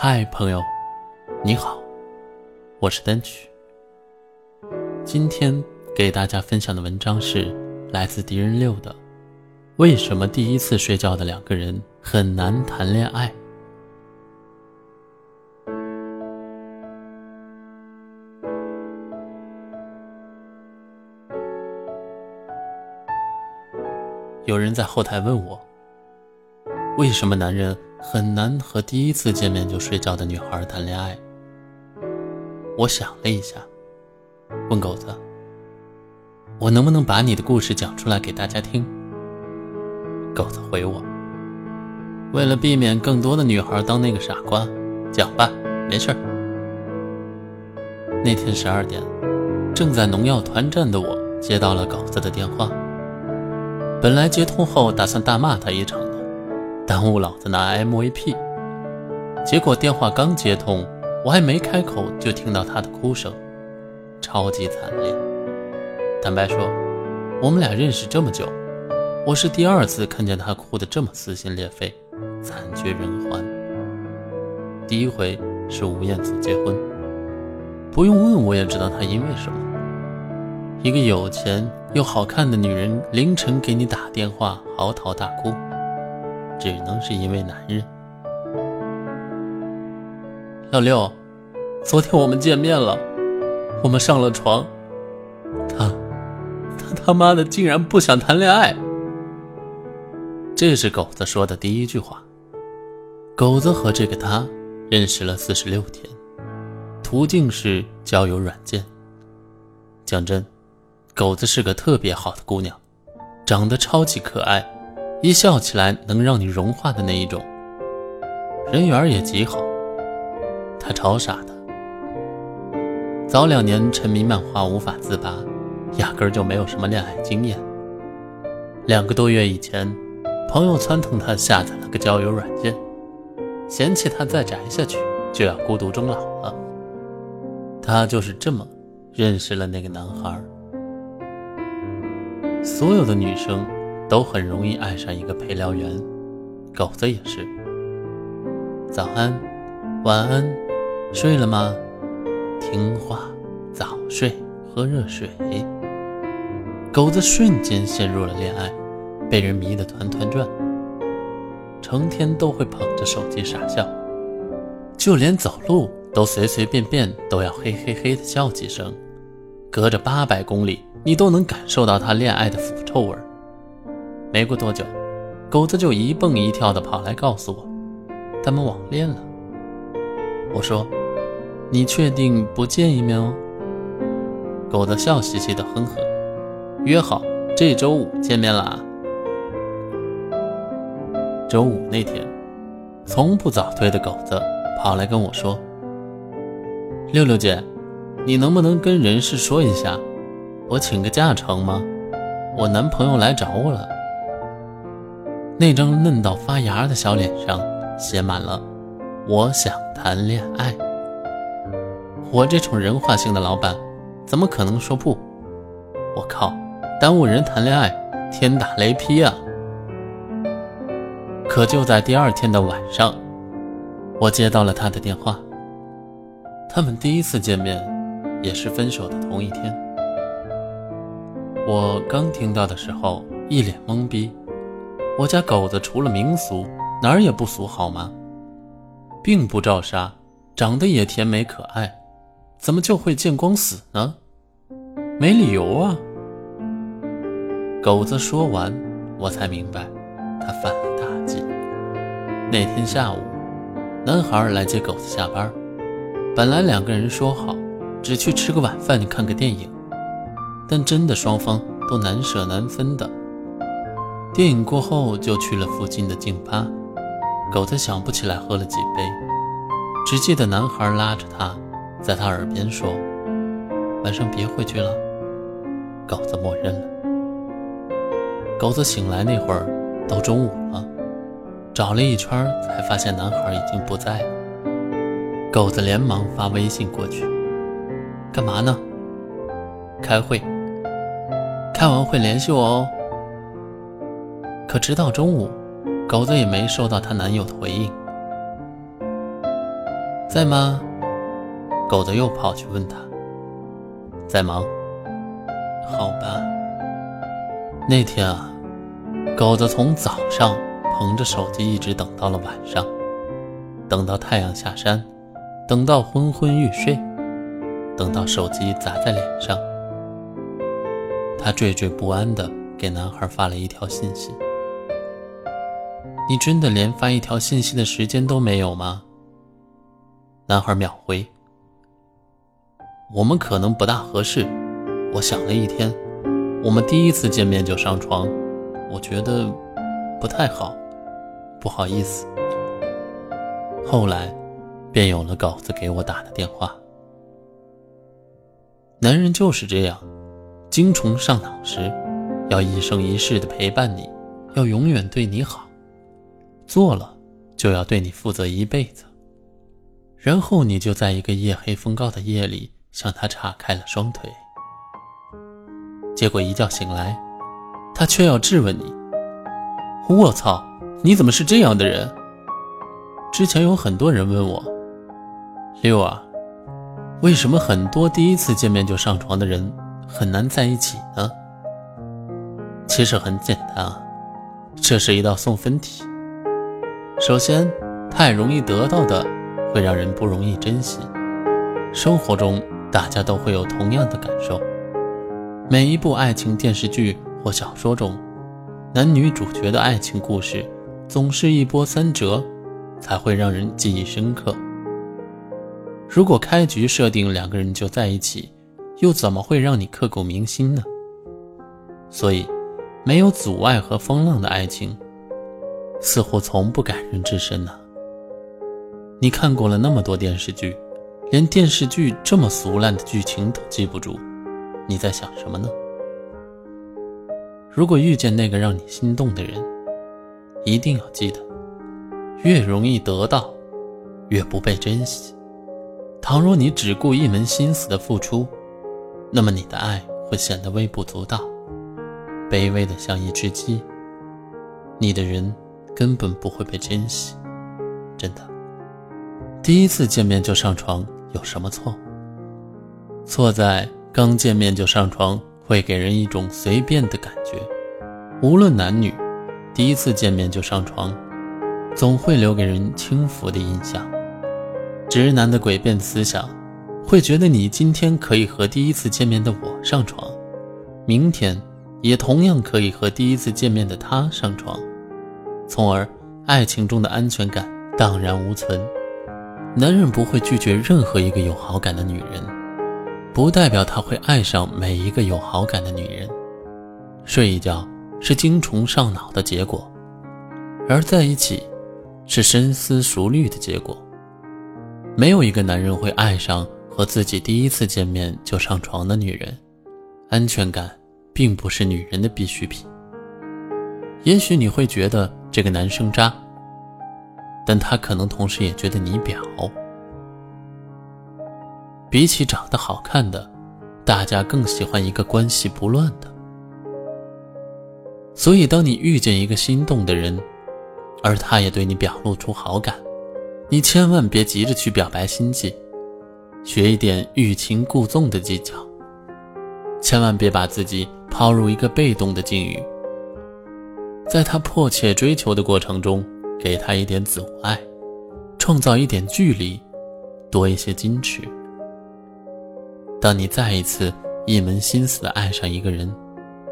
嗨，朋友，你好，我是单曲。今天给大家分享的文章是来自敌人六的《为什么第一次睡觉的两个人很难谈恋爱》。有人在后台问我，为什么男人？很难和第一次见面就睡觉的女孩谈恋爱。我想了一下，问狗子：“我能不能把你的故事讲出来给大家听？”狗子回我：“为了避免更多的女孩当那个傻瓜，讲吧，没事儿。”那天十二点，正在农药团战的我接到了狗子的电话。本来接通后打算大骂他一场。耽误老子拿 MVP，结果电话刚接通，我还没开口，就听到他的哭声，超级惨烈。坦白说，我们俩认识这么久，我是第二次看见他哭得这么撕心裂肺、惨绝人寰。第一回是吴彦祖结婚，不用问我也知道他因为什么。一个有钱又好看的女人凌晨给你打电话嚎啕大哭。只能是因为男人。老六，昨天我们见面了，我们上了床，他，他他妈的竟然不想谈恋爱。这是狗子说的第一句话。狗子和这个他认识了四十六天，途径是交友软件。讲真，狗子是个特别好的姑娘，长得超级可爱。一笑起来能让你融化的那一种，人缘也极好。他超傻的，早两年沉迷漫画无法自拔，压根儿就没有什么恋爱经验。两个多月以前，朋友撺掇他下载了个交友软件，嫌弃他再宅下去就要孤独终老了。他就是这么认识了那个男孩。所有的女生。都很容易爱上一个陪聊员，狗子也是。早安，晚安，睡了吗？听话，早睡，喝热水。狗子瞬间陷入了恋爱，被人迷得团团转，成天都会捧着手机傻笑，就连走路都随随便便都要嘿嘿嘿的笑几声，隔着八百公里，你都能感受到他恋爱的腐臭味儿。没过多久，狗子就一蹦一跳的跑来告诉我，他们网恋了。我说：“你确定不见一面哦？”狗子笑嘻嘻的哼哼，约好这周五见面啦。周五那天，从不早退的狗子跑来跟我说：“六六姐，你能不能跟人事说一下，我请个假成吗？我男朋友来找我了。”那张嫩到发芽的小脸上写满了“我想谈恋爱”。我这种人化性的老板，怎么可能说不？我靠，耽误人谈恋爱，天打雷劈啊！可就在第二天的晚上，我接到了他的电话。他们第一次见面，也是分手的同一天。我刚听到的时候，一脸懵逼。我家狗子除了民俗哪儿也不俗，好吗？并不照杀，长得也甜美可爱，怎么就会见光死呢？没理由啊！狗子说完，我才明白他犯了大忌。那天下午，男孩来接狗子下班，本来两个人说好只去吃个晚饭，看个电影，但真的双方都难舍难分的。电影过后，就去了附近的静吧。狗子想不起来喝了几杯，只记得男孩拉着他，在他耳边说：“晚上别回去了。”狗子默认了。狗子醒来那会儿都中午了，找了一圈才发现男孩已经不在了。狗子连忙发微信过去：“干嘛呢？”“开会。”“开完会联系我哦。”可直到中午。狗子也没收到她男友的回应，在吗？狗子又跑去问他，在忙。好吧。那天啊，狗子从早上捧着手机一直等到了晚上，等到太阳下山，等到昏昏欲睡，等到手机砸在脸上，他惴惴不安地给男孩发了一条信息。你真的连发一条信息的时间都没有吗？男孩秒回：“我们可能不大合适。我想了一天，我们第一次见面就上床，我觉得不太好，不好意思。”后来，便有了稿子给我打的电话。男人就是这样，精虫上脑时，要一生一世的陪伴你，要永远对你好。做了，就要对你负责一辈子。然后你就在一个夜黑风高的夜里向他岔开了双腿。结果一觉醒来，他却要质问你：“我操，你怎么是这样的人？”之前有很多人问我：“六啊，为什么很多第一次见面就上床的人很难在一起呢？”其实很简单啊，这是一道送分题。首先，太容易得到的会让人不容易珍惜。生活中，大家都会有同样的感受。每一部爱情电视剧或小说中，男女主角的爱情故事总是一波三折，才会让人记忆深刻。如果开局设定两个人就在一起，又怎么会让你刻骨铭心呢？所以，没有阻碍和风浪的爱情。似乎从不感人至深呢。你看过了那么多电视剧，连电视剧这么俗烂的剧情都记不住，你在想什么呢？如果遇见那个让你心动的人，一定要记得，越容易得到，越不被珍惜。倘若你只顾一门心思的付出，那么你的爱会显得微不足道，卑微的像一只鸡。你的人。根本不会被珍惜，真的。第一次见面就上床有什么错？错在刚见面就上床会给人一种随便的感觉。无论男女，第一次见面就上床，总会留给人轻浮的印象。直男的诡辩思想，会觉得你今天可以和第一次见面的我上床，明天也同样可以和第一次见面的他上床。从而，爱情中的安全感荡然无存。男人不会拒绝任何一个有好感的女人，不代表他会爱上每一个有好感的女人。睡一觉是精虫上脑的结果，而在一起，是深思熟虑的结果。没有一个男人会爱上和自己第一次见面就上床的女人。安全感并不是女人的必需品。也许你会觉得。这个男生渣，但他可能同时也觉得你婊。比起长得好看的，大家更喜欢一个关系不乱的。所以，当你遇见一个心动的人，而他也对你表露出好感，你千万别急着去表白心迹，学一点欲擒故纵的技巧，千万别把自己抛入一个被动的境遇。在他迫切追求的过程中，给他一点阻碍，创造一点距离，多一些矜持。当你再一次一门心思的爱上一个人，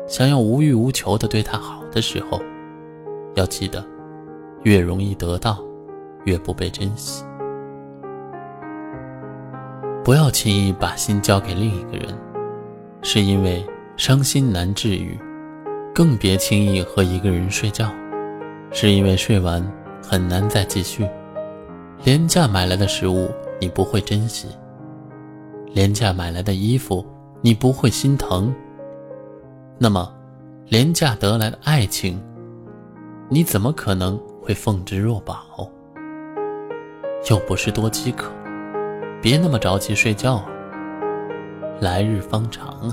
想要无欲无求的对他好的时候，要记得，越容易得到，越不被珍惜。不要轻易把心交给另一个人，是因为伤心难治愈。更别轻易和一个人睡觉，是因为睡完很难再继续。廉价买来的食物你不会珍惜，廉价买来的衣服你不会心疼。那么，廉价得来的爱情，你怎么可能会奉之若宝？又不是多饥渴，别那么着急睡觉啊！来日方长啊！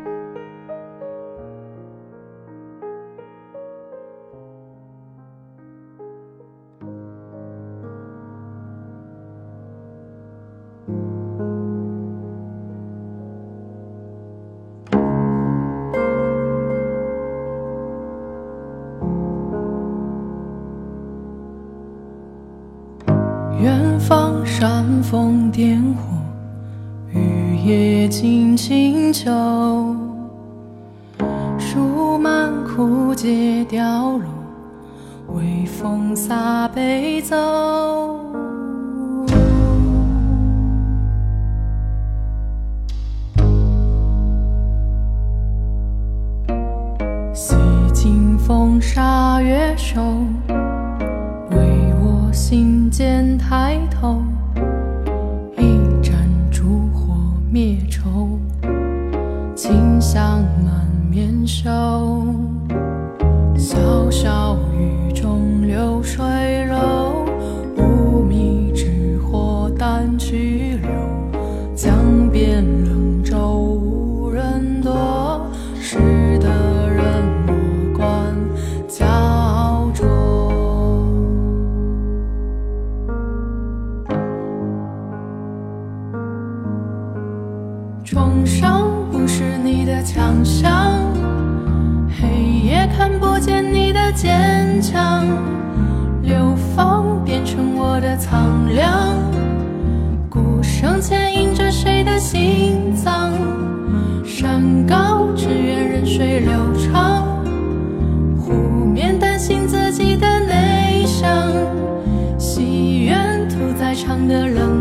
风点火，雨夜静清秋，树满枯竭凋落，微风洒悲奏。洗尽风沙月瘦。心间抬头，手小小凉，鼓声牵引着谁的心脏？山高只愿任水流长，湖面担心自己的内伤，戏院屠宰场的冷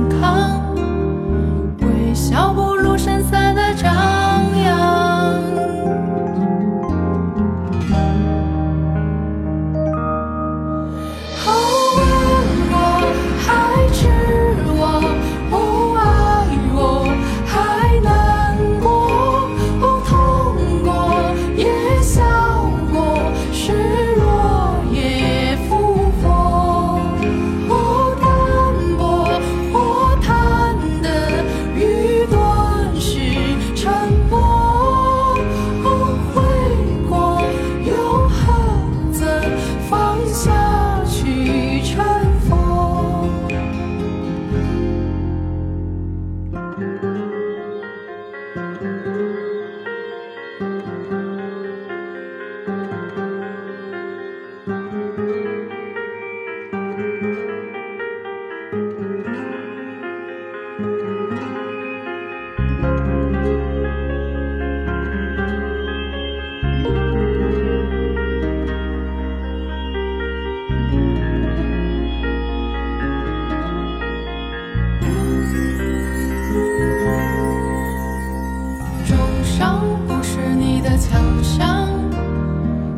伤，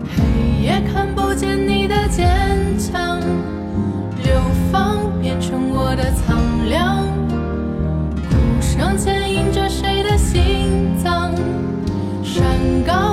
黑夜看不见你的坚强，流放变成我的苍凉，鼓声牵引着谁的心脏，山高。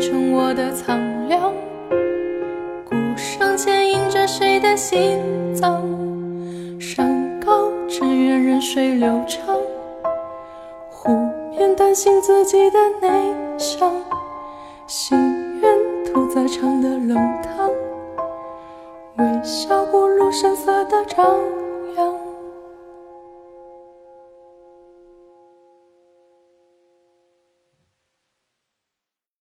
成我的苍凉。鼓声牵引着谁的心脏？山高只愿任水流长，湖面担心自己的内伤，心愿屠宰场的冷汤，微笑不露声色的张。